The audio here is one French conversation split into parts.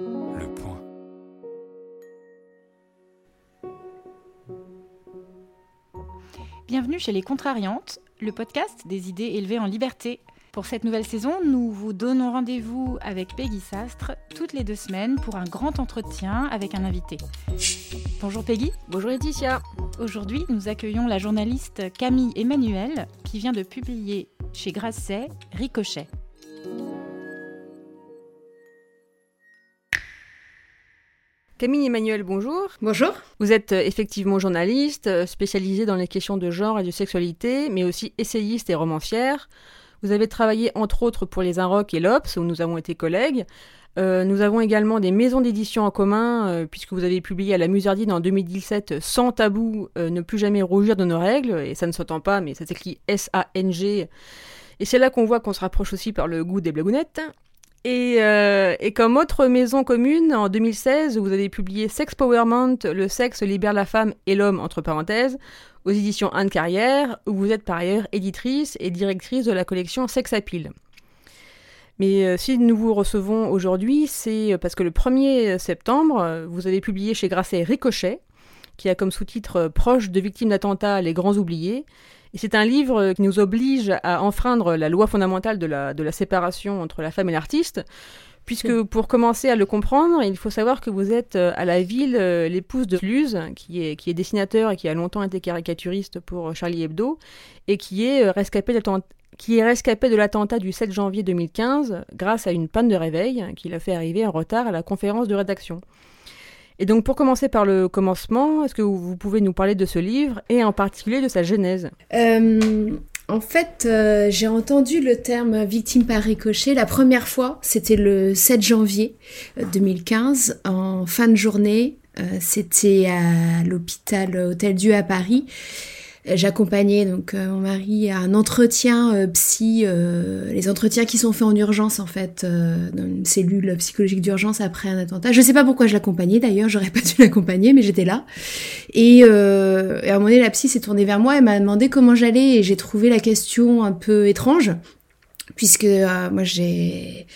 Le point. Bienvenue chez Les Contrariantes, le podcast des idées élevées en liberté. Pour cette nouvelle saison, nous vous donnons rendez-vous avec Peggy Sastre toutes les deux semaines pour un grand entretien avec un invité. Bonjour Peggy. Bonjour Laetitia. Aujourd'hui, nous accueillons la journaliste Camille Emmanuel qui vient de publier chez Grasset Ricochet. Camille Emmanuel, bonjour. Bonjour. Vous êtes euh, effectivement journaliste, euh, spécialisée dans les questions de genre et de sexualité, mais aussi essayiste et romancière. Vous avez travaillé entre autres pour les Inrocks et l'Obs, où nous avons été collègues. Euh, nous avons également des maisons d'édition en commun, euh, puisque vous avez publié à la Musardine en 2017 Sans tabou, euh, ne plus jamais rougir de nos règles, et ça ne s'entend pas, mais ça s'écrit S-A-N-G. Et c'est là qu'on voit qu'on se rapproche aussi par le goût des blagounettes. Et, euh, et comme autre maison commune, en 2016, vous avez publié Sex Powerment, le sexe libère la femme et l'homme, entre parenthèses, aux éditions Anne Carrière, où vous êtes par ailleurs éditrice et directrice de la collection Sex Appeal. Mais euh, si nous vous recevons aujourd'hui, c'est parce que le 1er septembre, euh, vous avez publié chez Grasset Ricochet, qui a comme sous-titre euh, Proche de victimes d'attentats, les grands oubliés. Et c'est un livre qui nous oblige à enfreindre la loi fondamentale de la, de la séparation entre la femme et l'artiste, puisque pour commencer à le comprendre, il faut savoir que vous êtes euh, à la ville euh, l'épouse de Luz, qui est, qui est dessinateur et qui a longtemps été caricaturiste pour Charlie Hebdo, et qui est euh, rescapé qui est rescapé de l'attentat du 7 janvier 2015 grâce à une panne de réveil qui l'a fait arriver en retard à la conférence de rédaction. Et donc pour commencer par le commencement, est-ce que vous pouvez nous parler de ce livre et en particulier de sa genèse? Euh, en fait, euh, j'ai entendu le terme victime par ricochet la première fois, c'était le 7 janvier euh, 2015, en fin de journée. Euh, c'était à l'hôpital Hôtel Dieu à Paris. J'accompagnais donc euh, mon mari à un entretien euh, psy, euh, les entretiens qui sont faits en urgence en fait, dans une cellule psychologique d'urgence après un attentat. Je sais pas pourquoi je l'accompagnais d'ailleurs, j'aurais pas dû l'accompagner, mais j'étais là. Et, et à un moment donné, la psy s'est tournée vers moi et m'a demandé comment j'allais et j'ai trouvé la question un peu étrange puisque euh, moi j'ai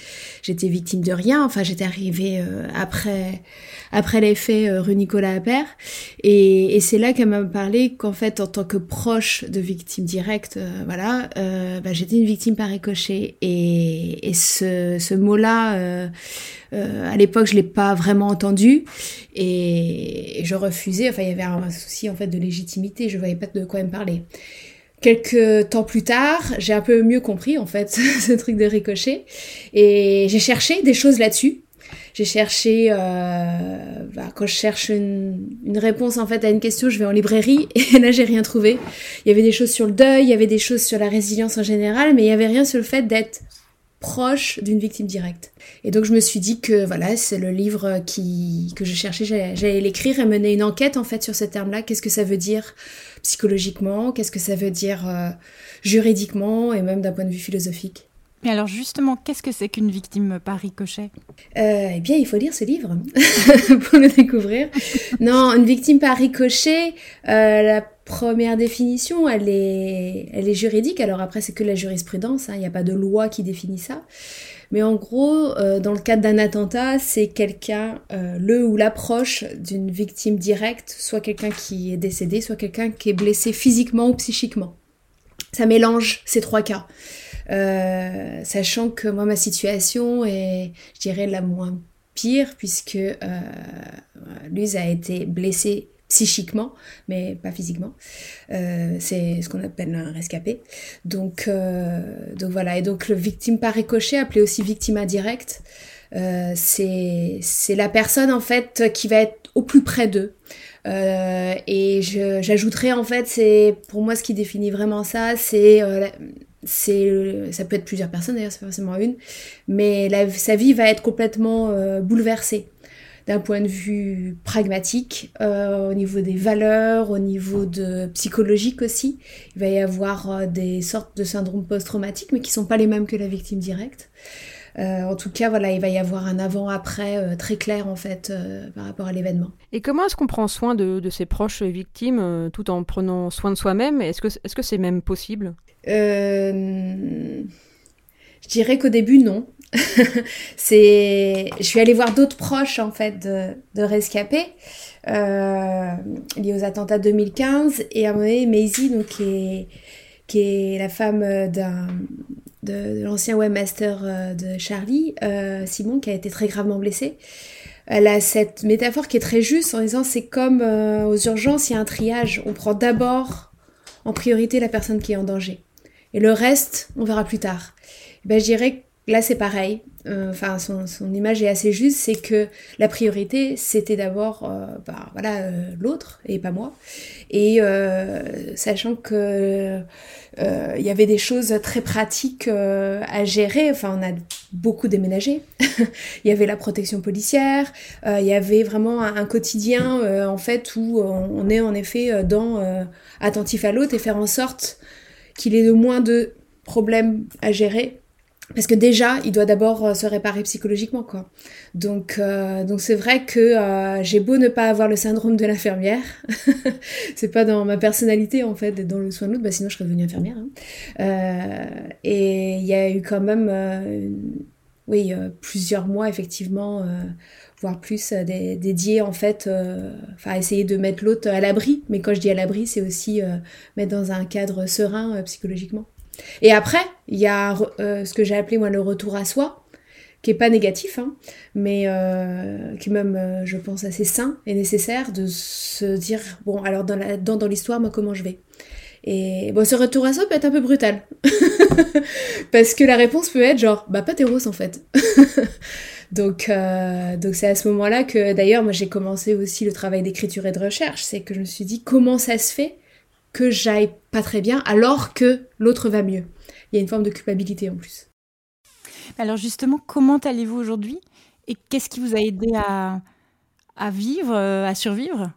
j'étais victime de rien. Enfin j'étais arrivée euh, après après les faits euh, rue Nicolas Appert. Et, et c'est là qu'elle m'a parlé qu'en fait en tant que proche de victime directe euh, voilà euh, bah, j'étais une victime par ricochet. Et, et ce, ce mot là à l'époque je l'ai pas vraiment entendu. Et, et je refusais. Enfin il y avait un souci en fait de légitimité. Je voyais pas de quoi elle me parler Quelques temps plus tard, j'ai un peu mieux compris en fait ce truc de ricochet et j'ai cherché des choses là-dessus. J'ai cherché, euh, bah, quand je cherche une, une réponse en fait à une question, je vais en librairie et là j'ai rien trouvé. Il y avait des choses sur le deuil, il y avait des choses sur la résilience en général, mais il y avait rien sur le fait d'être proche d'une victime directe. Et donc je me suis dit que voilà, c'est le livre qui, que je cherchais, j'allais l'écrire et mener une enquête en fait sur ce terme-là. Qu'est-ce que ça veut dire psychologiquement? Qu'est-ce que ça veut dire euh, juridiquement et même d'un point de vue philosophique? Mais alors justement, qu'est-ce que c'est qu'une victime par ricochet? Euh, Eh bien, il faut lire ce livre pour le découvrir. non, une victime par ricochet, euh, la première définition, elle est, juridique. Alors après, c'est que la jurisprudence. hein, Il n'y a pas de loi qui définit ça. Mais en gros, euh, dans le cadre d'un attentat, c'est quelqu'un, euh, le ou l'approche d'une victime directe, soit quelqu'un qui est décédé, soit quelqu'un qui est blessé physiquement ou psychiquement. Ça mélange ces trois cas. Euh, sachant que moi, ma situation est, je dirais, la moins pire, puisque Luz a été blessée psychiquement, mais pas physiquement. Euh, c'est ce qu'on appelle un rescapé. Donc, euh, donc voilà. Et donc, le victime par ricochet, appelé aussi victime indirecte, euh, c'est la personne en fait qui va être au plus près d'eux. Et j'ajouterais en fait, c'est pour moi ce qui définit vraiment ça, c'est c'est ça peut être plusieurs personnes d'ailleurs, c'est pas forcément une, mais sa vie va être complètement bouleversée d'un point de vue pragmatique, euh, au niveau des valeurs, au niveau de psychologique aussi. Il va y avoir euh, des sortes de syndromes post-traumatiques, mais qui sont pas les mêmes que la victime directe. Euh, en tout cas, voilà, il va y avoir un avant-après euh, très clair en fait euh, par rapport à l'événement. Et comment est-ce qu'on prend soin de, de ses proches victimes tout en prenant soin de soi-même? Est-ce que est-ce que c'est même possible? Je dirais qu'au début, non. c'est, je suis allée voir d'autres proches en fait de, de rescapés euh, liés aux attentats 2015 et à un moment donné, Maisie, donc qui est, qui est la femme d'un de, l'ancien webmaster euh, de Charlie, euh, Simon, qui a été très gravement blessé. Elle a cette métaphore qui est très juste en disant c'est comme euh, aux urgences, il y a un triage. On prend d'abord en priorité la personne qui est en danger. Et le reste, on verra plus tard. Ben, je dirais là, c'est pareil. Euh, enfin, son, son, image est assez juste, c'est que la priorité, c'était d'abord euh, bah, voilà, euh, l'autre et pas moi. Et sachant que il y avait des choses très pratiques à gérer, enfin, on a beaucoup déménagé. il y avait la protection policière, il y avait vraiment un, un quotidien, en fait, où on est en effet dans attentif à l'autre et faire en sorte qu'il ait le moins de problèmes à gérer parce que déjà, il doit d'abord euh, se réparer psychologiquement, quoi. Donc, euh, donc c'est vrai que euh, j'ai beau ne pas avoir le syndrome de l'infirmière, c'est pas dans ma personnalité en fait d'être dans le soin de l'autre, bah sinon je serais devenue infirmière. Hein. et il y a eu quand même, oui, plusieurs mois effectivement, voire plus, dédiés en fait, enfin essayer de mettre l'autre à l'abri. Mais quand je dis à l'abri, c'est aussi mettre dans un cadre serein psychologiquement. Et après, il y a euh, ce que j'ai appelé moi le retour à soi, qui est pas négatif, hein, mais euh, qui est même, euh, je pense, assez sain et nécessaire de se dire bon, alors dans dans, dans l'histoire, moi, comment je vais. Et bon, ce retour à soi peut être un peu brutal, parce que la réponse peut être genre bah pas roses en fait. donc donc c'est à ce moment-là que d'ailleurs moi j'ai commencé aussi le travail d'écriture et de recherche, c'est que je me suis dit comment ça se fait que j'aille pas très bien alors que l'autre va mieux. Il y a une forme de culpabilité en plus. Alors justement, comment allez-vous aujourd'hui? Et qu'est-ce qui vous a aidé à, à vivre, euh, à survivre?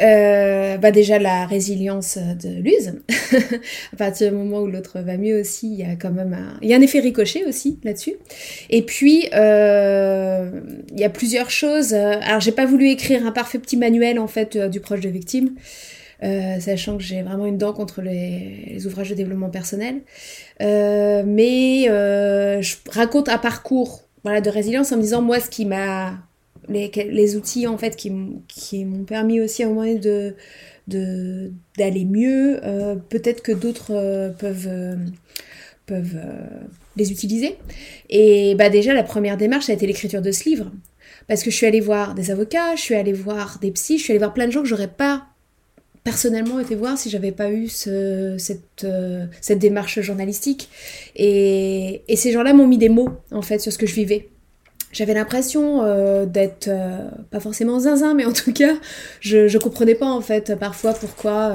Euh, bah déjà la résilience de l'use. à partir du moment où l'autre va mieux aussi, il y a quand même un, il y a un effet ricochet aussi là-dessus. Et puis euh, il y a plusieurs choses. Alors j'ai pas voulu écrire un parfait petit manuel en fait du proche de victime. Euh, sachant que j'ai vraiment une dent contre les, ouvrages de développement personnel. Euh, mais euh, je raconte un parcours voilà, de résilience en me disant, moi, ce qui m'a... Les, les, outils, en fait, qui, qui m'ont permis aussi à un moment de d'aller mieux, peut-être que d'autres peuvent, peuvent les utiliser. Et bah déjà, la première démarche, ça a été l'écriture de ce livre. Parce que je suis allée voir des avocats, je suis allée voir des psys, je suis allée voir plein de gens que j'aurais pas personnellement été voir si j'avais pas eu cette, euh, cette démarche journalistique. Et, et ces gens-là m'ont mis des mots, en fait, sur ce que je vivais. J'avais l'impression euh, d'être euh, pas forcément zinzin, mais en tout cas, je, je comprenais pas en fait parfois pourquoi,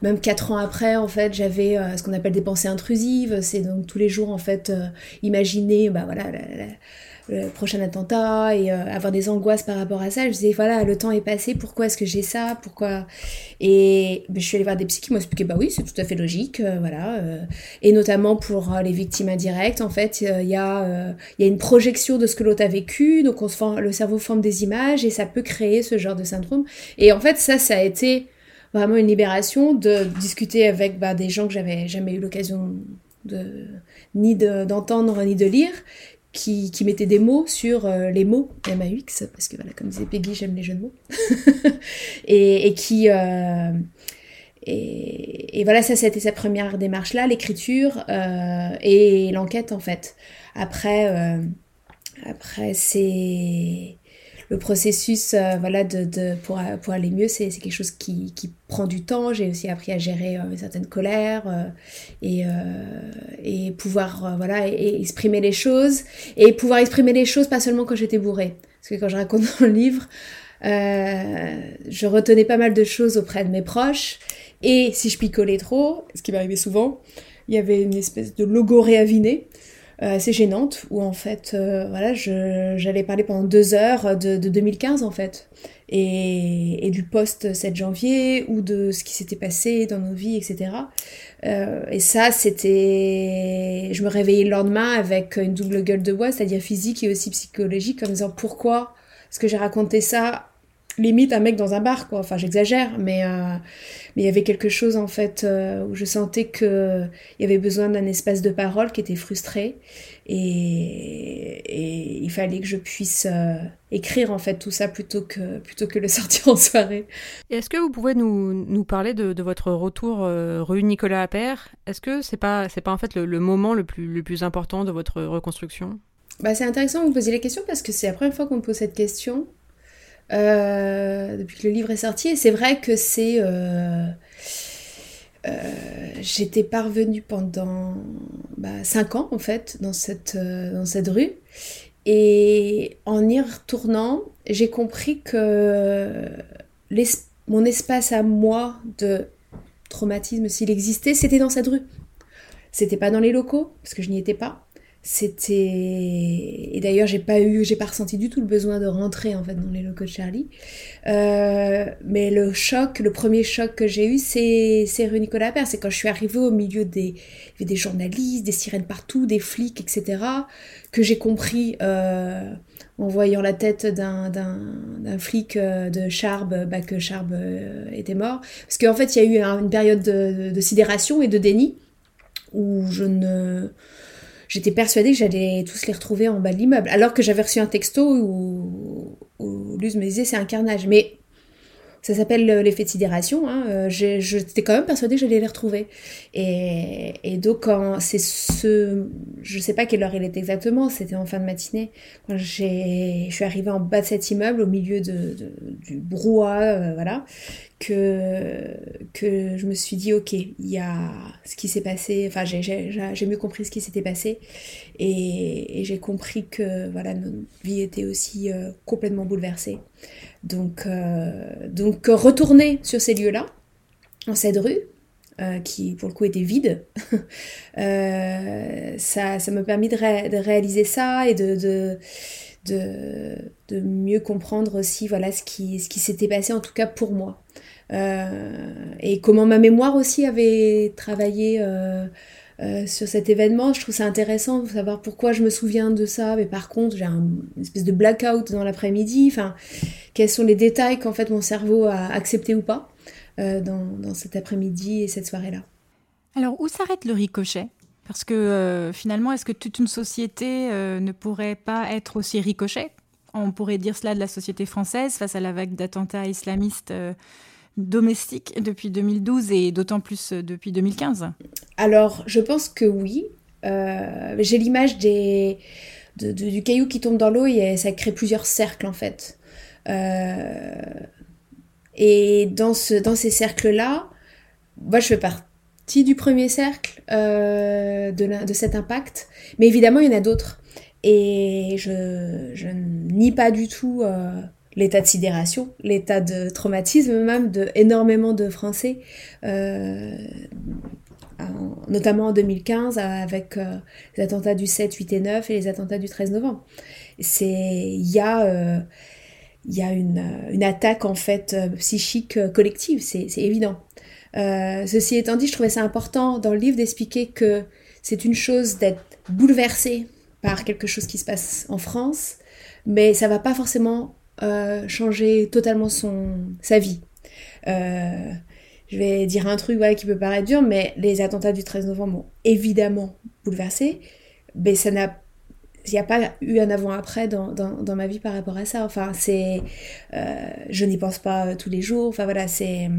même quatre ans après, en fait, j'avais ce qu'on appelle des pensées intrusives. C'est donc tous les jours en fait imaginer, bah voilà, le prochain attentat et euh, avoir des angoisses par rapport à ça. Je disais, voilà, le temps est passé, pourquoi est-ce que j'ai ça Pourquoi? Et ben, je suis allée voir des psy qui m'ont expliqué, bah oui, c'est tout à fait logique, euh, voilà. Euh. et notamment pour les victimes indirectes, en fait, il y, a, y a une projection de ce que l'autre a vécu, donc on se le cerveau forme des images et ça peut créer ce genre de syndrome. Et en fait, ça, ça a été vraiment une libération de discuter avec bah, des gens que j'avais jamais eu l'occasion de ni d'entendre ni de lire qui, mettait des mots sur euh, les mots MAX, parce que voilà, comme disait Peggy, j'aime les jeux de mots, et, et, qui... Euh, et, et, voilà, ça, c'était sa première démarche-là, l'écriture euh, et l'enquête, en fait. Après, après c'est le processus euh, voilà de, de, pour, pour aller mieux c'est quelque chose qui, qui, prend du temps. J'ai aussi appris à gérer euh, certaines colères euh, et, et pouvoir voilà et, exprimer les choses et pouvoir exprimer les choses pas seulement quand j'étais bourrée. Parce que quand je raconte dans le livre je retenais pas mal de choses auprès de mes proches et si je picolais trop ce qui m'arrivait souvent il y avait une espèce de logo réaviné euh, assez gênante où en fait euh, voilà j'allais parler pendant deux heures de, de 2015 en fait. Et, et, du post 7 janvier ou de ce qui s'était passé dans nos vies etc euh, et ça c'était je me réveillais le lendemain avec une double gueule de bois c'est-à-dire physique et aussi psychologique en me disant pourquoi est-ce que j'ai raconté ça limite un mec dans un bar, quoi. Enfin, j'exagère, mais euh, mais il y avait quelque chose en fait euh, où je sentais que il y avait besoin d'un espace de parole qui était frustré et, et il fallait que je puisse euh, écrire en fait tout ça plutôt que plutôt que le sortir en soirée. Est-ce que vous pouvez nous, nous parler de, de votre retour rue Nicolas Appert? Est-ce que c'est pas c'est pas en fait le, le, moment le plus le plus important de votre reconstruction? Bah, c'est intéressant que vous posiez la question parce que c'est la première fois qu'on me pose cette question. Euh, depuis que le livre est sorti. Et c'est vrai que c'est... Euh, euh, j'étais parvenue pendant bah, 5 ans, en fait, dans cette, dans cette rue. Et en y retournant, j'ai compris que mon espace à moi de traumatisme, s'il existait, c'était dans cette rue. C'était pas dans les locaux, parce que je n'y étais pas c'était et d'ailleurs j'ai pas eu j'ai pas ressenti du tout le besoin de rentrer en fait dans les locaux de Charlie. Euh, mais le choc le premier choc que j'ai eu c'est c'est rue Nicolas Père. C'est quand je suis arrivée au milieu des des journalistes des sirènes partout des flics etc que j'ai compris euh, en voyant la tête d'un d'un flic euh, de Charb bah, que Charb était mort. Parce qu'en fait il y a eu une période de, de sidération et de déni où je ne j'étais persuadée que j'allais tous les retrouver en bas de l'immeuble. Alors que j'avais reçu un texto où, Luz me disait c'est un carnage. Mais ça s'appelle l'effet de sidération. Hein. Euh, j'étais quand même persuadée que j'allais les retrouver. Et, et donc, quand c'est ce. Je sais pas quelle heure il est exactement, c'était en fin de matinée. Quand je suis arrivée en bas de cet immeuble, au milieu de, du brouhaha, euh, voilà, que, que je me suis dit, ok, il y a ce qui s'est passé. Enfin, j'ai mieux compris ce qui s'était passé. Et, j'ai compris que voilà, notre vie était aussi euh, complètement bouleversée. Donc, euh, donc retourner sur ces lieux-là, en cette rue, euh, qui pour le coup était vide, ça, ça m'a permis de, réaliser ça et de, de, de, de, mieux comprendre aussi voilà, ce qui, ce qui s'était passé, en tout cas pour moi. Et comment ma mémoire aussi avait travaillé euh, sur cet événement. Je trouve ça intéressant de savoir pourquoi je me souviens de ça, mais par contre, j'ai un, une espèce de blackout dans l'après-midi. Enfin, quels sont les détails qu'en fait mon cerveau a accepté ou pas euh, dans, cet après-midi et cette soirée-là. Alors, où s'arrête le ricochet? Parce que euh, finalement, est-ce que toute une société ne pourrait pas être aussi ricochet? On pourrait dire cela de la société française face à la vague d'attentats islamistes domestique depuis 2012 et d'autant plus euh, depuis 2015 Alors, je pense que oui. Euh, j'ai l'image du caillou qui tombe dans l'eau et ça crée plusieurs cercles en fait. Euh, et dans, ce, dans ces cercles-là, moi je fais partie du premier cercle de, de cet impact, mais évidemment il y en a d'autres. Et je, je nie pas du tout l'état de sidération, l'état de traumatisme même de énormément de Français, euh, notamment en 2015 avec euh, les attentats du 7, 8 et 9 et les attentats du 13 novembre. C'est il y a euh, y a une, une, attaque en fait psychique collective, c'est évident. ceci étant dit, je trouvais ça important dans le livre d'expliquer que c'est une chose d'être bouleversé par quelque chose qui se passe en France, mais ça va pas forcément euh, changer totalement son, sa vie. Euh, je vais dire un truc qui peut paraître dur, mais les attentats du 13 novembre m'ont évidemment bouleversé, mais ça n'a il n'y a pas eu un avant-après dans, dans, ma vie par rapport à ça. Enfin, c'est. Euh, je n'y pense pas tous les jours. Enfin, voilà, c'est.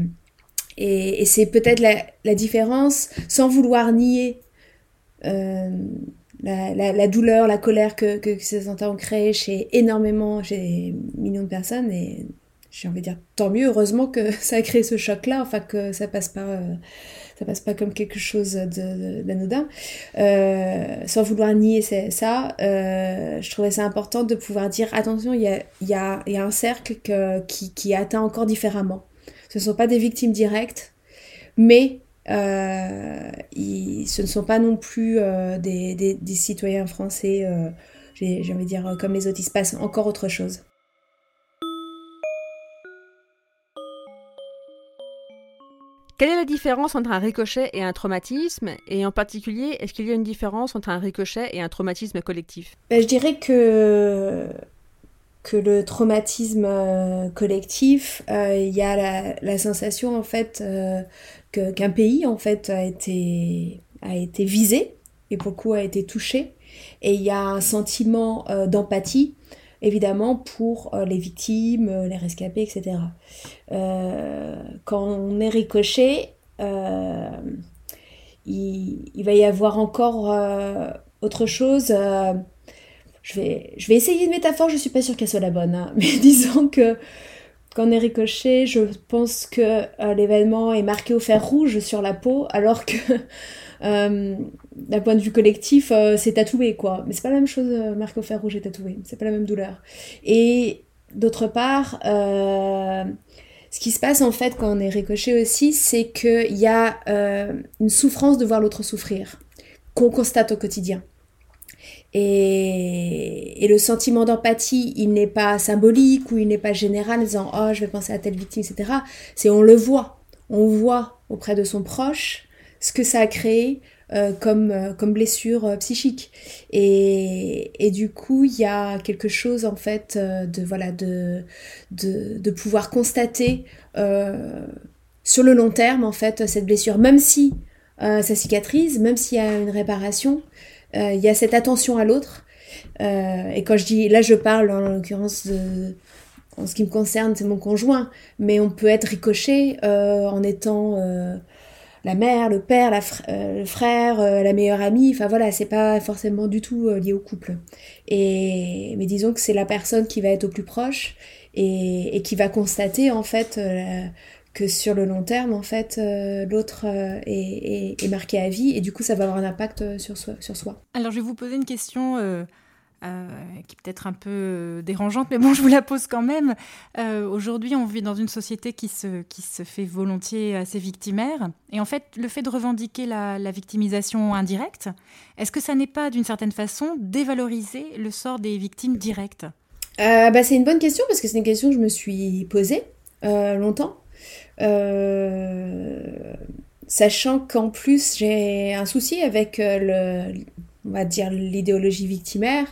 Et, et c'est peut-être la, la, différence, sans vouloir nier la, douleur, la colère que, ces attentats ont créé chez énormément, chez millions de personnes. Et j'ai envie de dire tant mieux, heureusement que ça a créé ce choc-là, enfin que ça passe pas, euh, ça passe pas comme quelque chose d'anodin. Euh, sans vouloir nier ça, euh, je trouvais ça important de pouvoir dire attention, il y a, un cercle qui, qui atteint encore différemment. Ce ne sont pas des victimes directes, mais euh, ce ne sont pas non plus euh, des, des, citoyens français, euh, j'ai envie de dire, comme les autres, il se passe encore autre chose. Quelle est la différence entre un ricochet et un traumatisme? Et en particulier, est-ce qu'il y a une différence entre un ricochet et un traumatisme collectif? Ben, Je dirais que que le traumatisme collectif, il y a la, sensation en fait qu'un pays en fait a été a été visé et beaucoup a été touché et il y a un sentiment d'empathie évidemment pour les victimes, les rescapés, etc. quand on est ricoché, il, va y avoir encore euh, autre chose. Euh, je, vais, je vais essayer une métaphore, je suis pas sûre qu'elle soit la bonne, hein. mais disons que quand on est ricochet, je pense que euh, l'événement est marqué au fer rouge sur la peau, alors que d'un point de vue collectif, c'est tatoué, quoi. Mais c'est pas la même chose, marqué au fer rouge et tatoué, c'est pas la même douleur. Et d'autre part, ce qui se passe en fait quand on est ricoché aussi, c'est qu'il y a euh, une souffrance de voir l'autre souffrir, qu'on constate au quotidien. Et, le sentiment d'empathie, il n'est pas symbolique ou il n'est pas général en disant Oh, je vais penser à telle victime, etc. C'est on le voit. On voit auprès de son proche ce que ça a créé, euh, comme, euh, comme blessure euh, psychique. Et, du coup, il y a quelque chose en fait de, voilà, de pouvoir constater sur le long terme en fait cette blessure, même si ça cicatrise, même s'il y a une réparation, il y a cette attention à l'autre. et quand je dis, là je parle en l'occurrence de, en ce qui me concerne, c'est mon conjoint, mais on peut être ricoché en étant la mère, le père, euh, le frère, euh, la meilleure amie. Enfin voilà, c'est pas forcément du tout euh, lié au couple. Et mais disons que c'est la personne qui va être au plus proche et, qui va constater en fait que sur le long terme en fait l'autre est, marqué à vie et du coup ça va avoir un impact sur soi. Sur soi. Alors je vais vous poser une question euh, qui est peut-être un peu euh, dérangeante, mais bon, je vous la pose quand même. Euh, aujourd'hui, on vit dans une société qui se, qui se fait volontiers assez victimaire. Et en fait, le fait de revendiquer la, victimisation indirecte, est-ce que ça n'est pas, d'une certaine façon, dévaloriser le sort des victimes directes? Bah, C'est une bonne question, parce que c'est une question que je me suis posée longtemps. Sachant qu'en plus, j'ai un souci avec le on va dire l'idéologie victimaire.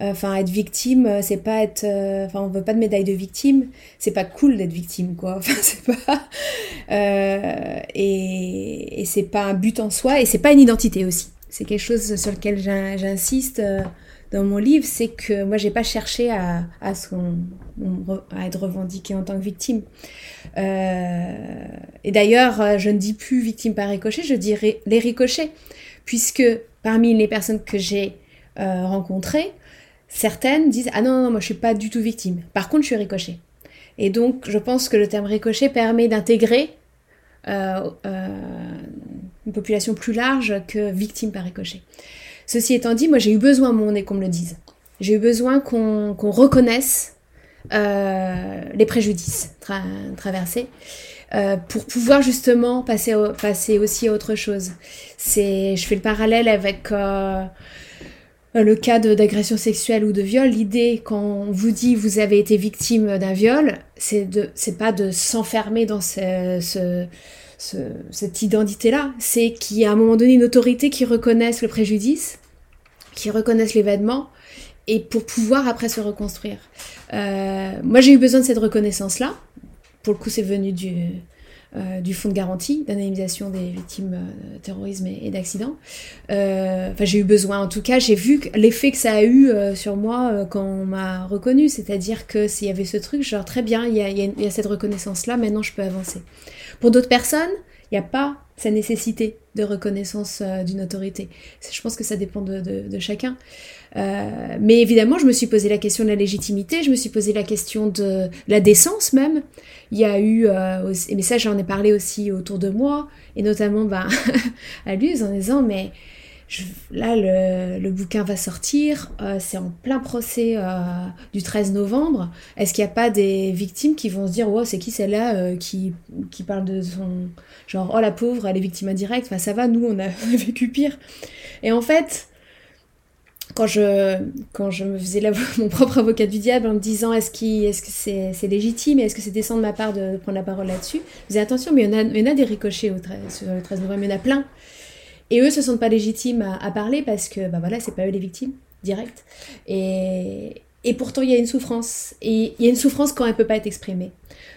Euh, enfin, être victime, euh, c'est pas être. Euh, enfin, on veut pas de médaille de victime. C'est pas cool d'être victime, quoi. Enfin, c'est pas. et, et c'est pas un but en soi, et c'est pas une identité aussi. C'est quelque chose sur lequel j'insiste dans mon livre, c'est que moi, j'ai pas cherché à, être revendiquée en tant que victime. et d'ailleurs, je ne dis plus victime par ricochet, je dis les ricochets, puisque parmi les personnes que j'ai euh, rencontrées, certaines disent Ah non, non, moi je suis pas du tout victime. Par contre, je suis ricochet. Et donc, je pense que le terme ricochet permet d'intégrer euh, euh, une population plus large que victime par ricochet. Ceci étant dit, moi j'ai eu besoin, mon nez, qu'on me le dise. J'ai eu besoin qu'on reconnaisse les préjudices traversés. Euh, pour pouvoir justement passer, aussi à autre chose. Je fais le parallèle avec euh, le cas d'agression sexuelle ou de viol. L'idée, quand on vous dit vous avez été victime d'un viol, c'est pas de s'enfermer dans ce, cette identité-là. C'est qu'il y a à un moment donné une autorité qui reconnaisse le préjudice, qui reconnaisse l'événement, et pour pouvoir après se reconstruire. Euh, moi, j'ai eu besoin de cette reconnaissance-là pour le coup, c'est venu du, euh, fonds de garantie d'anonymisation des victimes de terrorisme et, d'accidents. Euh, enfin, j'ai eu besoin, en tout cas, j'ai vu l'effet que ça a eu euh, sur moi quand on m'a reconnu, c'est-à-dire que s'il y avait ce truc, genre très bien, il y a, y a, cette reconnaissance-là, maintenant je peux avancer. Pour d'autres personnes, il n'y a pas sa nécessité de reconnaissance d'une autorité. Je pense que ça dépend de, de chacun. Euh, mais évidemment, je me suis posé la question de la légitimité, je me suis posé la question de la décence même. Il y a eu, euh, mais ça j'en ai parlé aussi autour de moi, et notamment ben, à Luz en disant, mais là le, bouquin va sortir, euh, c'est en plein procès euh, du 13 novembre. Est-ce qu'il n'y a pas des victimes qui vont se dire, oh, c'est qui celle-là euh, qui, parle de son... Genre, oh la pauvre, elle est victime indirecte, enfin ça va, nous on a vécu pire. Et en fait quand je, quand je me faisais mon propre avocat du diable en me disant est-ce, que c'est, légitime et est-ce que c'est décent de ma part de, prendre la parole là-dessus, je disais attention, mais il y, en a, des ricochets au 13, sur le 13 novembre, il y en a plein. Et eux se sentent pas légitimes à, parler parce que bah voilà, c'est pas eux les victimes directes. Et, et pourtant il y a une souffrance. Et il y a une souffrance quand elle peut pas être exprimée.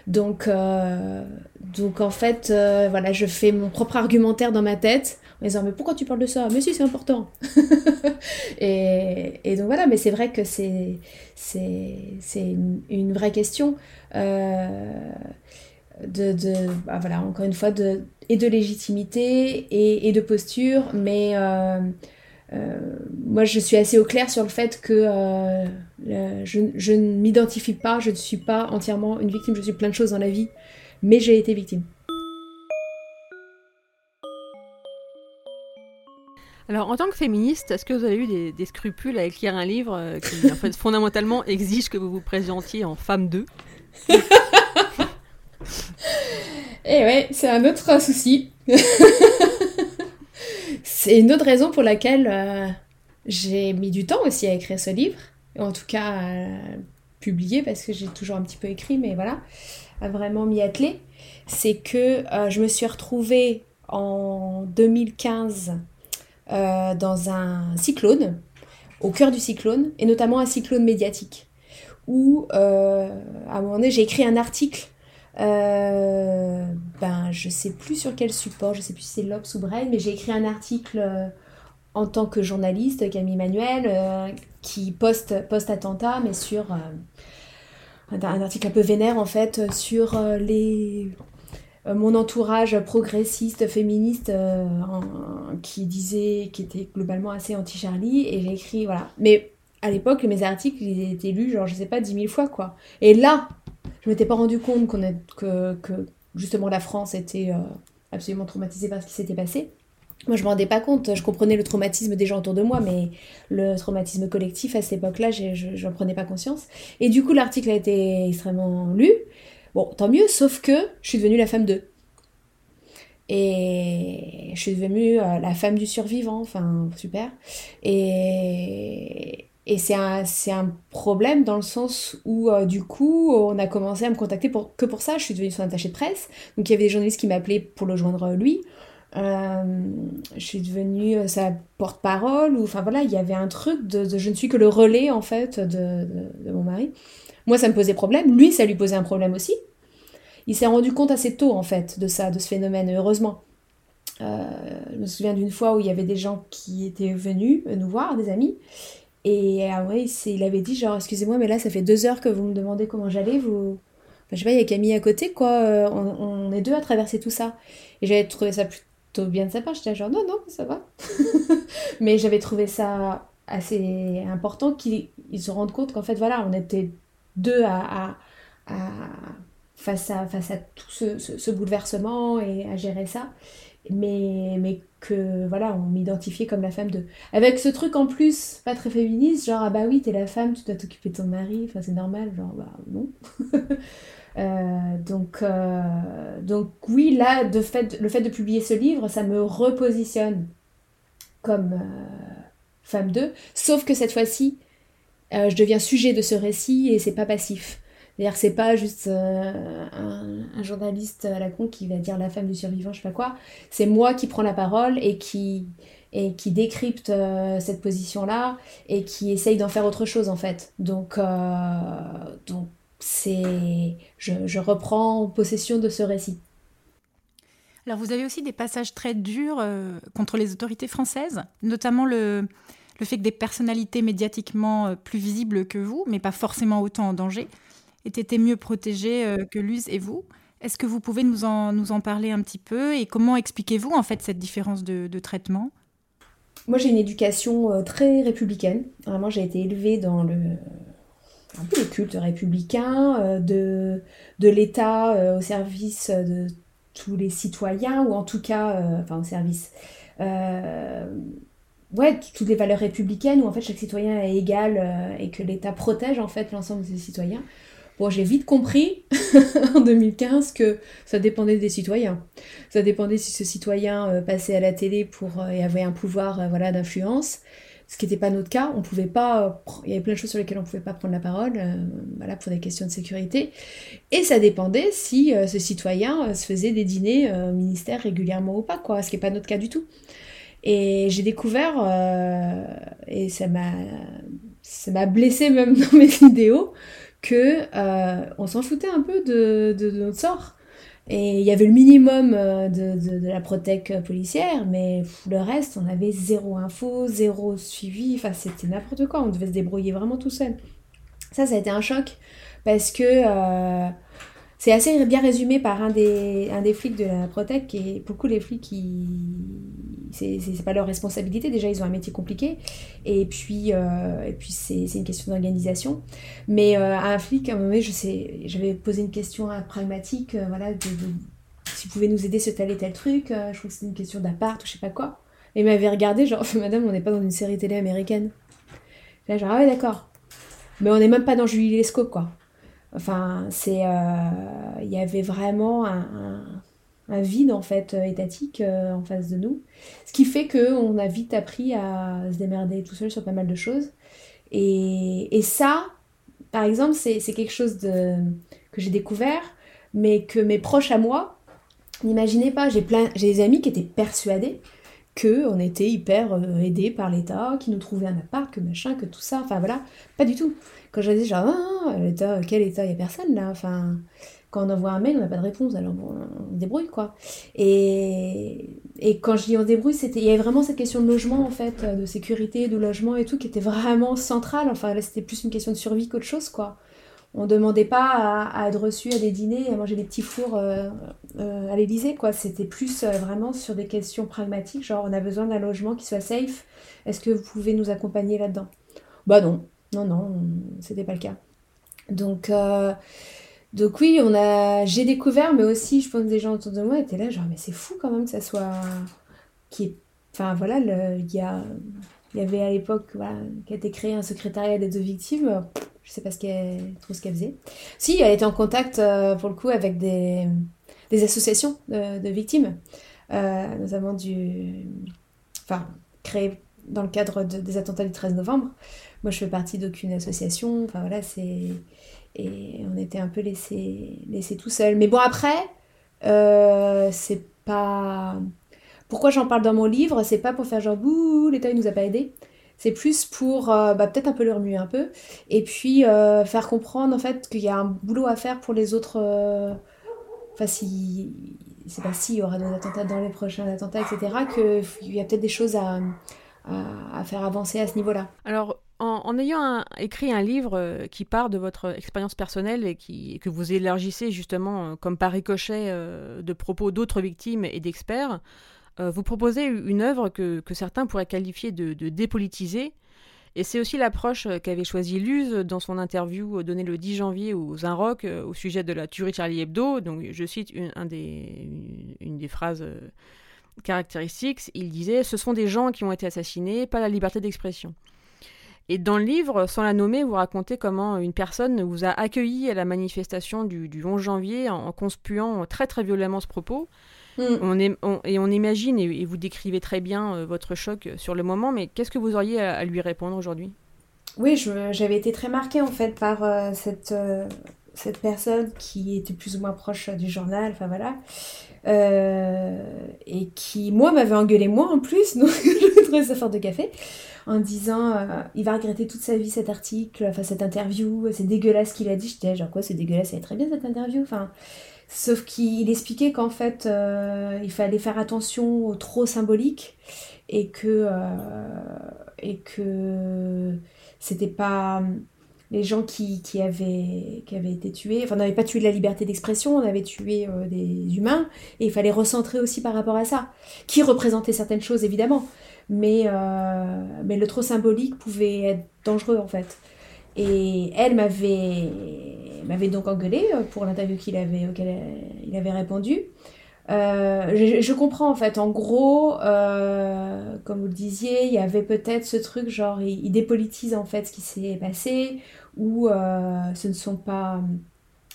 Donc, euh, donc en fait, euh, voilà, je fais mon propre argumentaire dans ma tête en disant mais pourquoi tu parles de ça? Mais si, c'est important. et, donc voilà, mais c'est vrai que c'est c'est une, vraie question. Euh, de, de bah voilà, encore une fois, de, et de légitimité et, de posture, mais euh, euh, moi je suis assez au clair sur le fait que euh, je, ne m'identifie pas, je ne suis pas entièrement une victime, je suis plein de choses dans la vie, mais j'ai été victime. Alors, en tant que féministe, est-ce que vous avez eu des, des scrupules à écrire un livre qui, en fait, fondamentalement exige que vous vous présentiez en femme 2 Et eh ouais, c'est un autre souci. c'est une autre raison pour laquelle euh, j'ai mis du temps aussi à écrire ce livre. En tout cas, publié, parce que j'ai toujours un petit peu écrit, mais voilà, à vraiment m'y atteler. C'est que euh, je me suis retrouvée en 2015 euh, dans un cyclone, au cœur du cyclone, et notamment un cyclone médiatique, où à un moment donné, j'ai écrit un article ben, je sais plus sur quel support, je sais plus si c'est Lobs ou Brain, mais j'ai écrit un article en tant que journaliste, Camille Manuel, qui post, post attentat, mais sur euh, un, article un peu vénère en fait sur euh, les euh, mon entourage progressiste, féministe, qui disait, qui était globalement assez anti-Charlie, et j'ai écrit, voilà. Mais à l'époque, mes articles, ils étaient lus, genre, je sais pas, dix mille fois, quoi. Et là, je m'étais pas rendu compte qu'on que, que, justement, la France était absolument traumatisée par ce qui s'était passé. Moi, je me rendais pas compte. Je comprenais le traumatisme des gens autour de moi, mais le traumatisme collectif à cette époque-là, je n'en prenais pas conscience. Et du coup, l'article a été extrêmement lu. Bon, tant mieux, sauf que je suis devenue la femme d'eux. Et je suis devenue euh, la femme du survivant, enfin, super. Et, et c'est un, un, problème dans le sens où, euh, du coup, on a commencé à me contacter pour, que pour ça. Je suis devenue son attachée de presse. Donc, il y avait des journalistes qui m'appelaient pour le joindre lui. Euh, je suis devenue euh, sa porte-parole, enfin voilà, il y avait un truc de, je ne suis que le relais en fait de, de, mon mari. Moi, ça me posait problème, lui, ça lui posait un problème aussi. Il s'est rendu compte assez tôt en fait de ça, de ce phénomène, heureusement. Euh, je me souviens d'une fois où il y avait des gens qui étaient venus nous voir, des amis, et ah ouais, il avait dit genre, excusez-moi, mais là, ça fait deux heures que vous me demandez comment j'allais, vous... Je sais pas, il y a Camille à côté, quoi, on, on est deux à traverser tout ça. Et j'avais trouvé ça plutôt bien de sa part. J'étais genre, non, non, ça va. Mais j'avais trouvé ça assez important qu'ils se rendent compte qu'en fait, voilà, on était deux à, face, à, face à tout ce, bouleversement et à gérer ça. Mais, mais que voilà, on m'identifiait comme la femme de. Avec ce truc en plus, pas très féministe, genre, ah bah oui, t'es la femme, tu dois t'occuper de ton mari, enfin c'est normal, genre, bah non. Euh, donc, euh, donc oui, là, le fait de publier ce livre, ça me repositionne comme euh, femme d'eux, sauf que cette fois-ci, je deviens sujet de ce récit et c'est pas passif. C'est-à-dire c'est pas juste un, journaliste à la con qui va dire la femme du survivant, je sais pas quoi. C'est moi qui prends la parole et qui, et qui décrypte cette position-là et qui essaye d'en faire autre chose en fait. Donc, donc c'est je, reprends possession de ce récit. Alors vous avez aussi des passages très durs euh, contre les autorités françaises, notamment le, le fait que des personnalités médiatiquement euh, plus visibles que vous, mais pas forcément autant en danger, aient été mieux protégées euh, que Luz et vous. Est-ce que vous pouvez nous en, nous en parler un petit peu et comment expliquez-vous en fait cette différence de, traitement? Moi j'ai une éducation très républicaine. Vraiment j'ai été élevée dans le, culte républicain, euh, de, de l'État euh, au service de tous les citoyens, ou en tout cas, euh, enfin au service, ouais, toutes les valeurs républicaines, où en fait chaque citoyen est égal et que l'État protège en fait l'ensemble de ses citoyens. Bon, j'ai vite compris en 2015 que ça dépendait des citoyens. Ça dépendait si ce citoyen passait à la télé pour et avait un pouvoir voilà d'influence ce qui n'était pas notre cas. On pouvait pas, il y avait plein de choses sur lesquelles on ne pouvait pas prendre la parole, euh, voilà, pour des questions de sécurité. Et ça dépendait si euh, ce citoyen euh, se faisait des dîners au ministère régulièrement ou pas, quoi, ce qui n'est pas notre cas du tout. Et j'ai découvert, et ça m'a, ça m'a blessé même dans mes vidéos que on s'en foutait un peu de, notre sort. Et il y avait le minimum euh, de, de, la protec policière, mais le reste, on avait zéro info, zéro suivi, enfin c'était n'importe quoi, on devait se débrouiller vraiment tout seul. Ça, ça a été un choc, parce que euh, c'est assez bien résumé par un des, un des flics de la Protec, et beaucoup les flics, qui c'est pas leur responsabilité, déjà ils ont un métier compliqué, et puis, euh, puis c'est une question d'organisation. Mais euh, un flic, à un moment je j'avais posé une question pragmatique, euh, voilà, de, s'il pouvait nous aider sur tel et tel truc, je crois que c'était une question d'appart ou je sais pas quoi. Et il m'avait regardé, genre, madame, on n'est pas dans une série télé américaine. Là, genre, ah ouais, d'accord. Mais on n'est même pas dans Julie Lescaut, quoi. Enfin, c'est, euh, il y avait vraiment un, vide en fait euh, étatique euh, en face de nous, ce qui fait que on a vite appris à se démerder tout seul sur pas mal de choses. Et, ça, par exemple, c'est, quelque chose de, que j'ai découvert, mais que mes proches à moi n'imaginaient pas. J'ai plein, j'ai des amis qui étaient persuadés que on était hyper aidés par l'État, qui nous trouvaient un appart, que machin, que tout ça. Enfin voilà, pas du tout. Quand je dis genre, ah, l'État, quel État, il n'y a personne là. Enfin, quand on envoie un mail, on n'a pas de réponse, alors bon, on débrouille quoi. Et, et quand je dis on débrouille, c'était, il y avait vraiment cette question de logement en fait, de sécurité, de logement et tout, qui était vraiment centrale. Enfin c'était plus une question de survie qu'autre chose quoi. On demandait pas à, être reçu à des dîners, à manger des petits fours euh, euh, à l'Élysée quoi. C'était plus euh, vraiment sur des questions pragmatiques, genre on a besoin d'un logement qui soit safe. Est-ce que vous pouvez nous accompagner là-dedans? Bah non, non, non, c'était pas le cas. Donc, euh, donc oui, on a, j'ai découvert, mais aussi, je pense des gens autour de moi étaient là, genre, mais c'est fou quand même que ça soit, qui enfin voilà, il y a, y avait à l'époque, voilà, qui a été créé un secrétariat d'aide aux victimes. Je sais pas ce qu'elle, trop ce qu'elle faisait. Si, elle était en contact euh, pour le coup avec des, des associations de, victimes, euh, notamment du, enfin, créées dans le cadre des attentats du 13 novembre. Moi, je fais partie d'aucune association. Enfin, voilà, c'est. Et on était un peu laissés laissé tout seul. Mais bon, après, euh, c'est pas. Pourquoi j'en parle dans mon livre? C'est pas pour faire genre bouh, l'État il nous a pas aidés. C'est plus pour euh, bah, peut-être un peu le remuer un peu. Et puis euh, faire comprendre en fait qu'il y a un boulot à faire pour les autres. Enfin, si. C'est pas si il y aura des attentats dans les prochains attentats, etc. Qu'il y a peut-être des choses à, à, faire avancer à ce niveau-là. Alors, en, ayant écrit un livre euh, qui part de votre expérience personnelle et qui, que vous élargissez justement euh, comme par ricochet euh, de propos d'autres victimes et d'experts, vous proposez une œuvre que, certains pourraient qualifier de, dépolitisée. Et c'est aussi l'approche qu'avait choisie Luz dans son interview donnée le 10 janvier aux Inrock au sujet de la tuerie Charlie Hebdo. Donc, je cite une, des phrases caractéristiques. Il disait Ce sont des gens qui ont été assassinés, pas la liberté d'expression. Et dans le livre, sans la nommer, vous racontez comment une personne vous a accueilli à la manifestation du, 11 janvier en, conspuant très très violemment ce propos. Mm. On est, et on imagine, et, vous décrivez très bien euh, votre choc sur le moment, mais qu'est-ce que vous auriez à, lui répondre aujourd'hui? Oui, j'avais été très marquée en fait par euh, cette, euh, cette personne qui était plus ou moins proche du journal, enfin voilà, et qui, moi, m'avait engueulé moi en plus, donc je trouvais ça fort de café en disant euh, il va regretter toute sa vie cet article, enfin cette interview, c'est dégueulasse ce qu'il a dit. J'étais genre quoi, c'est dégueulasse, ça très bien cette interview. Enfin, sauf qu'il expliquait qu'en fait euh, il fallait faire attention au trop symbolique et que euh, et que c'était pas les gens qui, qui, avaient, qui avaient été tués, enfin on n'avait pas tué de la liberté d'expression, on avait tué des humains, et il fallait recentrer aussi par rapport à ça, qui représentait certaines choses évidemment, mais, euh, mais le trop symbolique pouvait être dangereux en fait. Et elle m'avait, m'avait donc engueulé euh, pour l'interview qu'il avait, auquel il avait répondu. Euh, je, comprends en fait. En gros, comme vous le disiez, il y avait peut-être ce truc genre il, dépolitise en fait ce qui s'est passé ou ce ne sont pas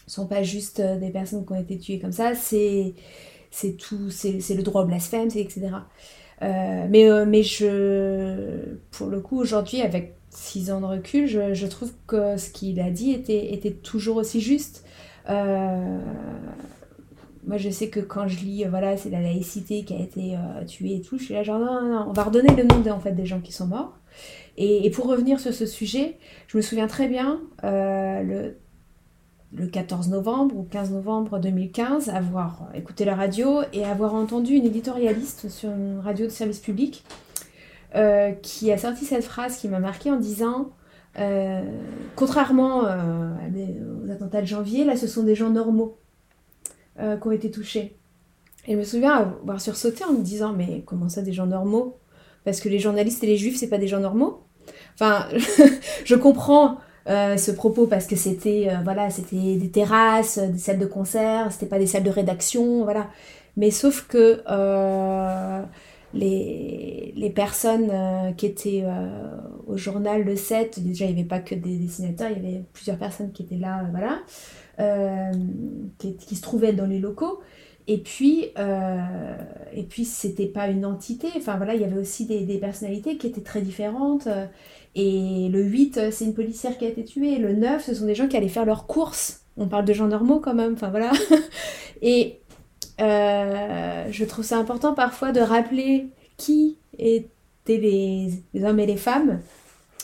sont pas juste des personnes qui ont été tuées comme ça. C'est c'est tout, c'est le droit au blasphème, etc. Euh, mais, euh, mais je, pour le coup, aujourd'hui, avec six ans de recul, je, je, trouve que ce qu'il a dit était, était toujours aussi juste. Euh, moi, je sais que quand je lis, voilà, c'est la laïcité qui a été tuée et tout, je suis là genre, non, non, non, on va redonner le nom en fait, des gens qui sont morts. Et, pour revenir sur ce sujet, je me souviens très bien, le, le 14 novembre ou 15 novembre 2015, avoir écouté la radio et avoir entendu une éditorialiste sur une radio de service public qui a sorti cette phrase qui m'a marqué en disant euh, contrairement euh, aux attentats de janvier, là, ce sont des gens normaux euh, qui ont été touchés. Et je me souviens avoir sursauté en me disant, mais comment ça, des gens normaux? Parce que les journalistes et les juifs, c'est pas des gens normaux Enfin, je comprends ce propos parce que c'était voilà, c'était des terrasses, des salles de concert, c'était pas des salles de rédaction, voilà. Mais sauf que les, les personnes euh, qui étaient euh, au journal le 7, déjà il n'y avait pas que des dessinateurs, il y avait plusieurs personnes qui étaient là, euh, voilà, qui, qui, se trouvaient dans les locaux. Et puis, et puis c'était pas une entité, enfin voilà, il y avait aussi des, des personnalités qui étaient très différentes. Et le 8, c'est une policière qui a été tuée. Le 9, ce sont des gens qui allaient faire leurs courses. On parle de gens normaux quand même, enfin voilà. Et euh, je trouve ça important parfois de rappeler qui étaient les, hommes et les femmes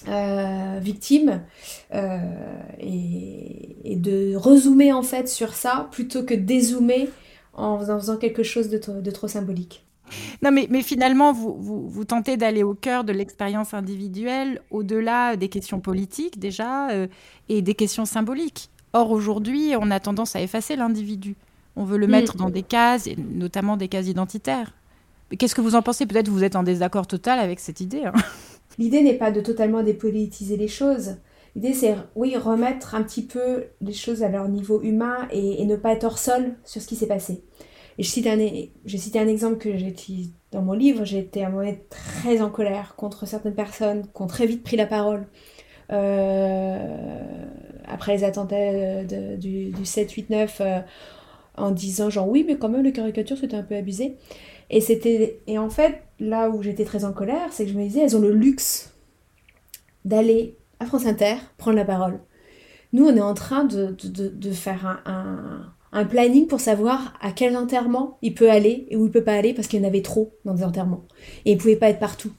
euh, victimes euh, et, de rezoomer en fait sur ça plutôt que dézoomer en faisant, quelque chose de, trop symbolique. Non, mais, mais finalement, vous, vous, vous tentez d'aller au cœur de l'expérience individuelle, au-delà des questions politiques déjà, et des questions symboliques. Or, aujourd'hui, on a tendance à effacer l'individu. On veut le mm. mettre dans des cases, et notamment des cases identitaires. Qu'est-ce que vous en pensez? Peut-être vous êtes en désaccord total avec cette idée. Hein. L'idée n'est pas de totalement dépolitiser les choses. L'idée, c'est, oui, remettre un petit peu les choses à leur niveau humain et, ne pas être hors sol sur ce qui s'est passé. Et je cite un, j'ai cité un exemple que j'ai dans mon livre. J'étais à un moment très en colère contre certaines personnes qui ont très vite pris la parole. Euh, après les attentats du, du, 7, 8, 9, en disant genre oui mais quand même les caricatures c'était un peu abusé. Et c'était et en fait là où j'étais très en colère c'est que je me disais elles ont le luxe d'aller à France Inter prendre la parole. Nous on est en train de, de, faire un, un, planning pour savoir à quel enterrement il peut aller et où il peut pas aller parce qu'il y en avait trop dans des enterrements. Et il pouvait pas être partout.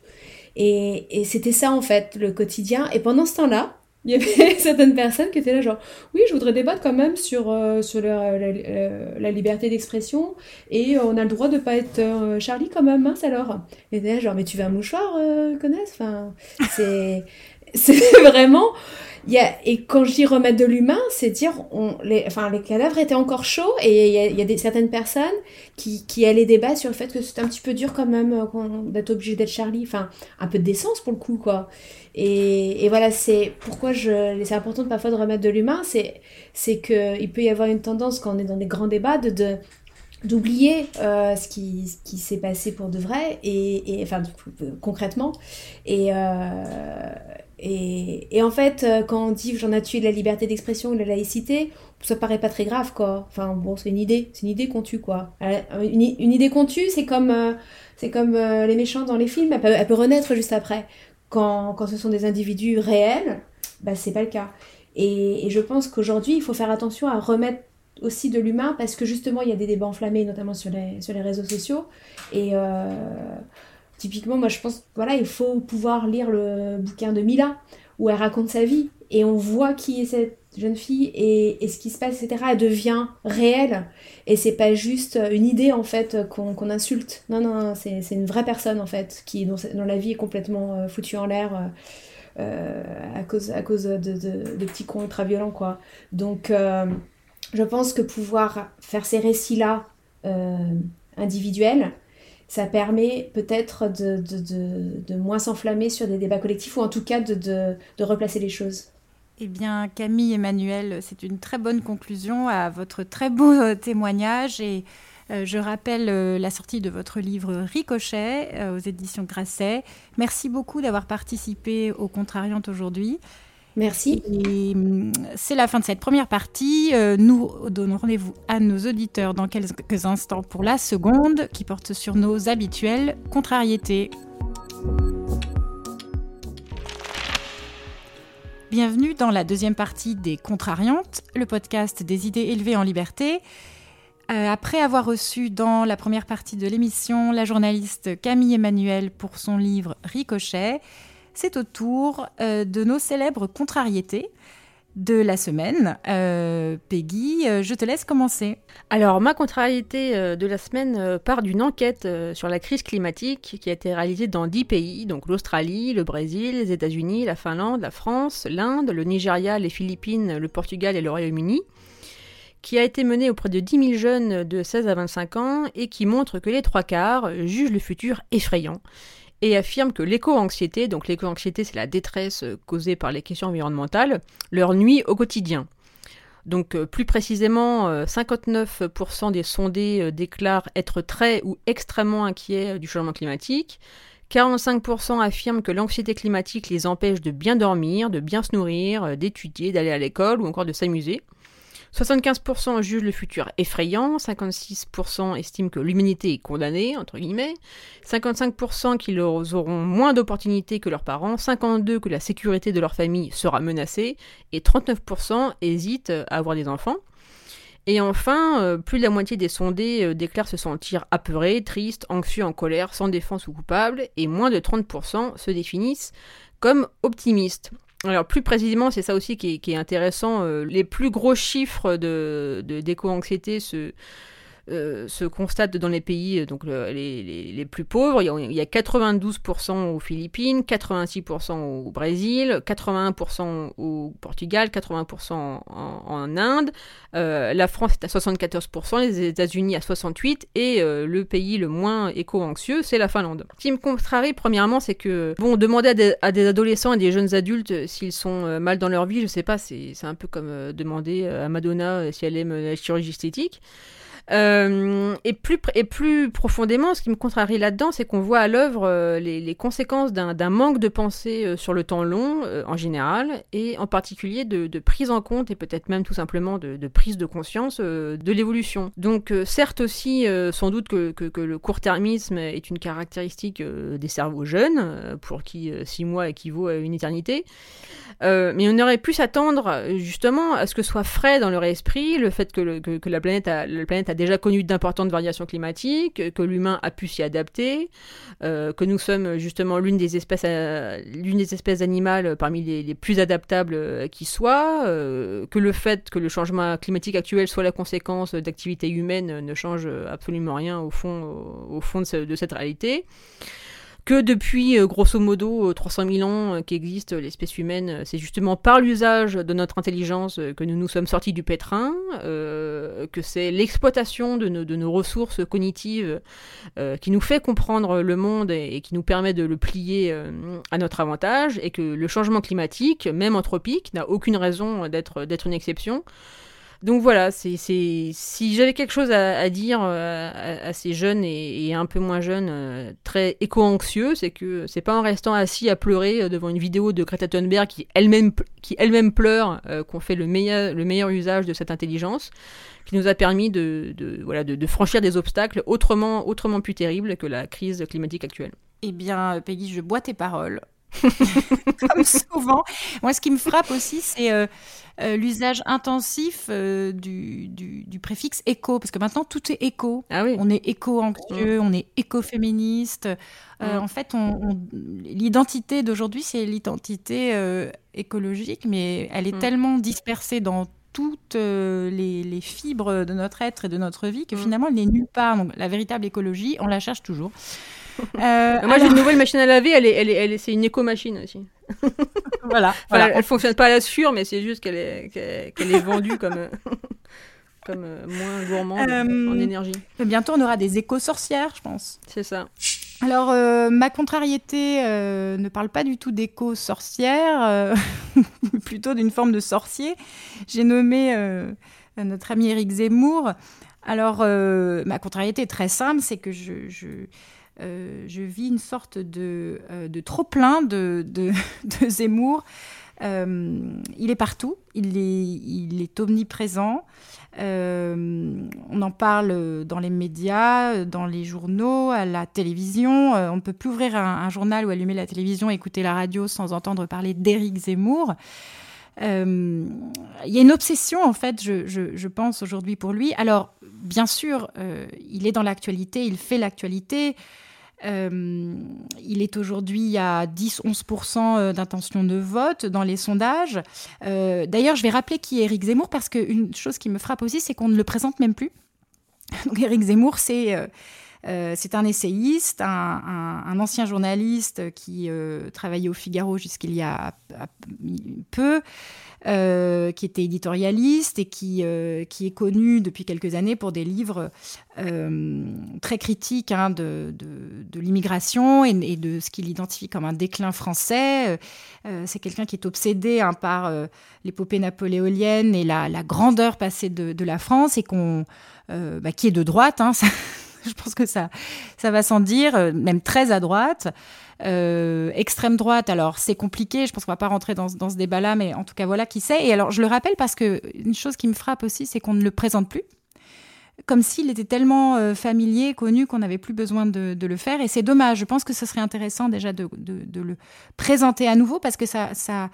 Et, et c'était ça en fait le quotidien. Et pendant ce temps là il y avait certaines personnes qui étaient là genre oui je voudrais débattre quand même sur, euh, sur la, liberté d'expression et on a le droit de pas être euh, Charlie quand même mince alors. Et là genre mais tu veux un mouchoir euh, connaisse enfin c'est c'est vraiment et quand je dis remettre de l'humain, c'est dire, on, les, enfin, les cadavres étaient encore chauds et il y a, des, certaines personnes qui, allaient débattre sur le fait que c'est un petit peu dur quand même d'être obligé d'être Charlie. Enfin, un peu de décence pour le coup, quoi. Et, voilà, c'est pourquoi c'est important de parfois de remettre de l'humain, c'est, c'est qu'il peut y avoir une tendance quand on est dans des grands débats de, d'oublier euh, ce qui, s'est passé pour de vrai et, et enfin concrètement et, euh, et, en fait euh, quand on dit j'en ai tué de la liberté d'expression ou de la laïcité ça paraît pas très grave quoi. Enfin bon c'est une idée c'est une idée qu'on tue quoi. Une, une idée qu'on tue c'est comme c'est comme les méchants dans les films elle peut, renaître juste après. Quand, quand, ce sont des individus réels bah c'est pas le cas. Et, je pense qu'aujourd'hui il faut faire attention à remettre aussi de l'humain parce que justement il y a des débats enflammés notamment sur les, sur les réseaux sociaux. Et euh, typiquement moi je pense voilà il faut pouvoir lire le bouquin de Mila où elle raconte sa vie et on voit qui est cette jeune fille et, ce qui se passe etc elle devient réelle. Et c'est pas juste une idée en fait qu'on insulte. Non non c'est une vraie personne en fait qui dont, la vie est complètement euh, foutue en l'air euh, à cause à cause de, de, petits cons ultra violents quoi. Donc je pense que pouvoir faire ces récits-là euh, individuels, ça permet peut-être de, de, de, moins s'enflammer sur des débats collectifs ou en tout cas de, replacer les choses. Eh bien, Camille Emmanuel, c'est une très bonne conclusion à votre très beau euh, témoignage et euh, je rappelle la sortie de votre livre Ricochet aux éditions Grasset. Merci beaucoup d'avoir participé au Contrariante aujourd'hui. Merci. Hum, c'est la fin de cette première partie. Euh, nous donnons rendez-vous à nos auditeurs dans quelques instants pour la seconde qui porte sur nos habituelles contrariétés. Bienvenue dans la deuxième partie des Contrariantes, le podcast des idées élevées en liberté. Euh, après avoir reçu dans la première partie de l'émission la journaliste Camille Emmanuel pour son livre Ricochet, c'est au tour de nos célèbres contrariétés de la semaine. Euh, Peggy, euh, je te laisse commencer. Alors, ma contrariété euh, de la semaine part d'une enquête sur la crise climatique qui a été réalisée dans 10 pays, donc l'Australie, le Brésil, les États-Unis, la Finlande, la France, l'Inde, le Nigeria, les Philippines, le Portugal et le Royaume-Uni qui a été menée auprès de 10 000 jeunes de 16 à 25 ans et qui montre que les trois quarts jugent le futur effrayant et affirme que l'éco-anxiété, donc l'éco-anxiété c'est la détresse euh, causée par les questions environnementales, leur nuit au quotidien. Donc euh, plus précisément, 59% euh, des sondés déclarent être très ou extrêmement inquiets du changement climatique. 45% affirment que l'anxiété climatique les empêche de bien dormir, de bien se nourrir, d'étudier, d'aller à l'école ou encore de s'amuser. 75% jugent le futur effrayant, 56% estiment que l'humanité est condamnée, entre guillemets, 55% qu'ils auront moins d'opportunités que leurs parents, 52% que la sécurité de leur famille sera menacée, et 39% hésitent à avoir des enfants. Et enfin, euh, plus de la moitié des sondés euh, déclarent se sentir apeurés, tristes, anxieux, en colère, sans défense ou coupables, et moins de 30% se définissent comme optimistes. Alors plus précisément, c'est ça aussi qui est, intéressant. Euh, les plus gros chiffres de d'éco-anxiété se, euh, se constate dans les pays euh, donc les, plus pauvres. Il y a, 92% aux Philippines, 86% au Brésil, 81% au Portugal, 80% en, Inde. Euh, la France est à 74%, les États-Unis à 68% et le pays le moins éco-anxieux, c'est la Finlande. Ce qui me contrarie, premièrement, c'est que, bon, demander à des, adolescents et des jeunes adultes s'ils sont mal dans leur vie, je sais pas, c'est un peu comme demander à Madonna si elle aime la chirurgie esthétique. Euh, et, plus, et plus profondément, ce qui me contrarie là-dedans, c'est qu'on voit à l'œuvre euh, les, conséquences d'un manque de pensée euh, sur le temps long en général, et en particulier de, prise en compte et peut-être même tout simplement de, prise de conscience de l'évolution. Donc certes aussi, sans doute que, le court-termisme est une caractéristique des cerveaux jeunes, pour qui six mois équivaut à une éternité, mais on aurait pu s'attendre justement à ce que soit frais dans leur esprit le fait que, que la planète a, la planète a déjà connu d'importantes variations climatiques, que l'humain a pu s'y adapter, euh, que nous sommes justement l'une des espèces, euh, des espèces animales parmi les, plus adaptables euh, qui soient, que le fait que le changement climatique actuel soit la conséquence d'activités humaines ne change absolument rien au fond, au, fond de cette réalité que depuis euh, grosso modo 300 euh, 000 ans euh, qu'existe l'espèce humaine, c'est justement par l'usage de notre intelligence que nous nous sommes sortis du pétrin, que c'est l'exploitation de, nos ressources cognitives qui nous fait comprendre le monde et, qui nous permet de le plier à notre avantage, et que le changement climatique, même anthropique, n'a aucune raison d'être une exception. Donc voilà, c'est si j'avais quelque chose à, dire euh, à, ces jeunes et, un peu moins jeunes, euh, très éco-anxieux, c'est que c'est pas en restant assis à pleurer euh, devant une vidéo de Greta Thunberg qui elle-même qui elle-même pleure qu'on fait le meilleur le meilleur usage de cette intelligence qui nous a permis de, voilà de, franchir des obstacles autrement autrement plus terribles que la crise climatique actuelle. Eh bien, Peggy, je bois tes paroles. Comme souvent. Moi, ce qui me frappe aussi, c'est euh, euh, l'usage intensif euh, du, du, préfixe éco, parce que maintenant tout est éco. Ah oui. On est éco-anxieux, on est éco-féministe. En fait, on, l'identité d'aujourd'hui, c'est l'identité écologique, mais elle est mm. tellement dispersée dans toutes les, les, fibres de notre être et de notre vie que finalement, elle n'est nulle part. Donc, la véritable écologie, on la cherche toujours. Euh, Moi, j'ai une nouvelle machine à laver, elle est, elle est, elle c'est une éco-machine aussi. voilà. voilà. Elle, fonctionne pas à la sueur, mais c'est juste qu'elle est, qu'elle, est vendue comme, euh, comme euh, moins gourmande en énergie. Bientôt, on aura des éco-sorcières, je pense. C'est ça. Alors, ma contrariété ne parle pas du tout d'éco-sorcière, plutôt d'une forme de sorcier. J'ai nommé notre ami Eric Zemmour. Alors, ma contrariété est très simple, c'est que je, euh, je vis une sorte de, euh, trop-plein de, Zemmour. Euh, il est partout, il est, omniprésent. on en parle dans les médias, dans les journaux, à la télévision. on ne peut plus ouvrir un, journal ou allumer la télévision, écouter la radio sans entendre parler d'Éric Zemmour. Il y a une obsession, en fait, je pense, aujourd'hui pour lui. Alors, bien sûr, il est dans l'actualité, il fait l'actualité. Il est aujourd'hui à 10-11% d'intention de vote dans les sondages. D'ailleurs, je vais rappeler qui est Éric Zemmour parce qu'une chose qui me frappe aussi, c'est qu'on ne le présente même plus. Donc Éric Zemmour, c'est euh, c'est un essayiste, un, ancien journaliste qui euh, travaillait au Figaro jusqu'il y a peu, euh, qui était éditorialiste et qui, qui est connu depuis quelques années pour des livres très critiques hein, de, de, l'immigration et, de ce qu'il identifie comme un déclin français. c'est quelqu'un qui est obsédé hein, par l'épopée napoléonienne et la, grandeur passée de, la France et bah, qui est de droite. Hein, je pense que ça, ça va sans dire, euh, même très à droite. Euh, extrême droite, alors c'est compliqué, je pense qu'on va pas rentrer dans, ce débat-là, mais en tout cas voilà qui c'est. Et alors je le rappelle parce que une chose qui me frappe aussi, c'est qu'on ne le présente plus, comme s'il était tellement euh, familier, connu qu'on n'avait plus besoin de, le faire. Et c'est dommage. Je pense que ce serait intéressant déjà de, le présenter à nouveau parce que ça, ça,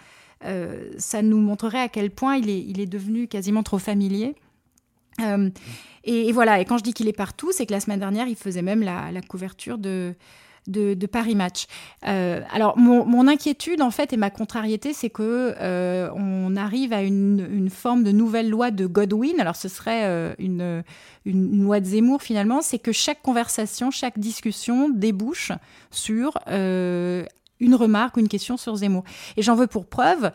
nous montrerait à quel point il est, il est devenu quasiment trop familier. Euh, et, voilà, et quand je dis qu'il est partout, c'est que la semaine dernière, il faisait même la, couverture de, de, Paris Match. Euh, alors, mon, inquiétude, en fait, et ma contrariété, c'est que euh, on arrive à une, forme de nouvelle loi de Godwin. Alors, ce serait une, une, loi de Zemmour, finalement. C'est que chaque conversation, chaque discussion débouche sur une remarque une question sur Zemmour. Et j'en veux pour preuve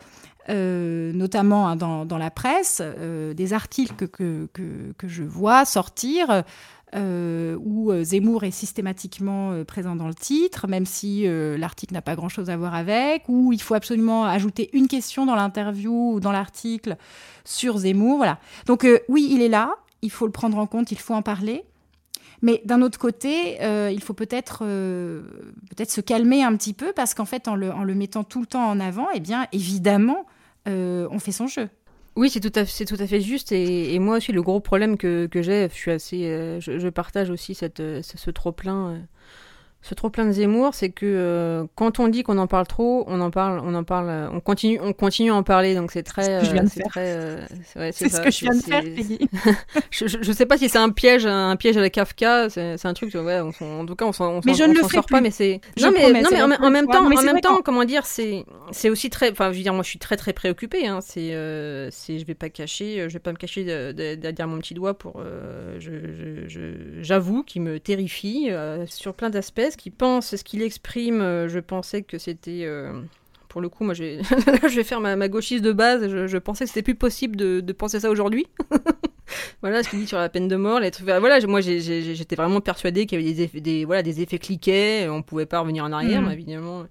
euh, notamment hein, dans, la presse, euh, des articles que, que, je vois sortir euh, où Zemmour est systématiquement présent dans le titre, même si l'article n'a pas grand-chose à voir avec, où il faut absolument ajouter une question dans l'interview ou dans l'article sur Zemmour. Voilà. Donc oui, il est là, il faut le prendre en compte, il faut en parler. Mais d'un autre côté, il faut peut-être peut-être se calmer un petit peu parce qu'en fait, en le, mettant tout le temps en avant, eh bien, évidemment, euh, on fait son jeu. Oui, c'est tout, à, fait juste. Et, moi aussi, le gros problème que, j'ai, je euh, partage aussi cette, euh, ce, trop plein ce trop plein de Zemmour, c'est que euh, quand on dit qu'on en parle trop, on en parle, on en parle, euh, on continue, on continue à en parler. Donc c'est très, c'est très, c'est ce que je viens de faire, je, je, sais pas si c'est un piège, un piège à la Kafka. C'est un truc, ouais. en tout cas, on s'en, mais je ne le sort pas. Mais c'est, non mais, non mais en, même temps, en même temps, comment dire, c'est, c'est aussi très, enfin, je veux dire, moi, je suis très très préoccupée. Hein, c'est, euh, c'est, je vais pas cacher, je vais pas me cacher derrière mon petit doigt pour, j'avoue, qui me terrifie sur plein d'aspects ce qu'il pense, ce qu'il exprime, euh, je pensais que c'était. Euh, pour le coup, moi, je vais, faire ma, ma, gauchiste de base. Je, pensais que c'était plus possible de, de penser ça aujourd'hui. voilà ce qu'il dit sur la peine de mort. Les trucs, voilà, moi, j'étais vraiment persuadée qu'il y avait des effets, des, voilà, des effets cliquets. On pouvait pas revenir en arrière, mmh. évidemment.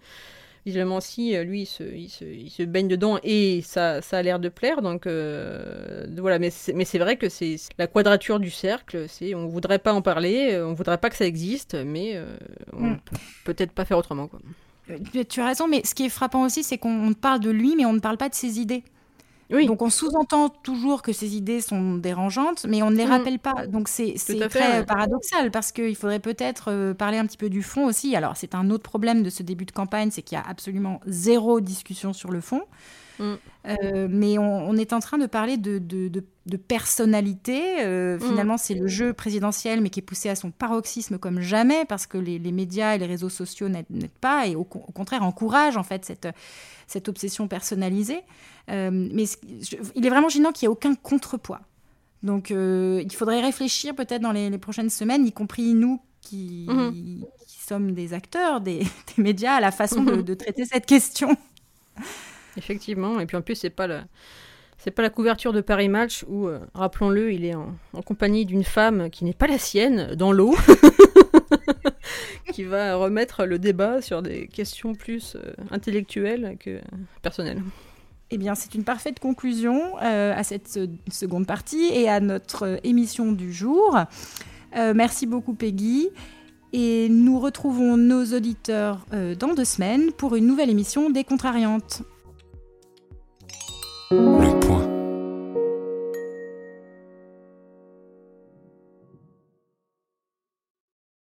Évidemment, si euh, lui, il se, il, se, il se, baigne dedans et ça, ça a l'air de plaire. Donc euh, voilà, mais c'est vrai que c'est la quadrature du cercle. C'est on voudrait pas en parler, euh, on voudrait pas que ça existe, mais on mm. peut peut-être pas faire autrement. Quoi. Tu as raison, mais ce qui est frappant aussi, c'est qu'on parle de lui, mais on ne parle pas de ses idées. Donc on sous-entend toujours que ces idées sont dérangeantes, mais on ne les mm. rappelle pas. Donc c'est très paradoxal parce qu'il faudrait peut-être euh, parler un petit peu du fond aussi. Alors c'est un autre problème de ce début de campagne, c'est qu'il y a absolument zéro discussion sur le fond. Mm. Euh, mais on, est en train de parler de, de, personnalité. Euh, mm. Finalement, c'est le jeu présidentiel, mais qui est poussé à son paroxysme comme jamais, parce que les, médias et les réseaux sociaux n'aident pas, et au, au, contraire encouragent en fait cette, cette obsession personnalisée. Euh, mais il est vraiment gênant qu'il n'y ait aucun contrepoids. Donc il faudrait réfléchir peut-être dans les, prochaines semaines, y compris nous qui, mhm. sommes des acteurs des, médias, à la façon de, mhm. traiter cette question. Effectivement, et puis en plus, c'est pas la... C'est pas la couverture de Paris Match où, euh, rappelons-le, il est en, compagnie d'une femme qui n'est pas la sienne, dans l'eau, qui va remettre le débat sur des questions plus intellectuelles que personnelles. Eh bien, c'est une parfaite conclusion euh, à cette seconde partie et à notre émission du jour. Euh, merci beaucoup, Peggy. Et nous retrouvons nos auditeurs euh, dans deux semaines pour une nouvelle émission des Contrariantes. 绿。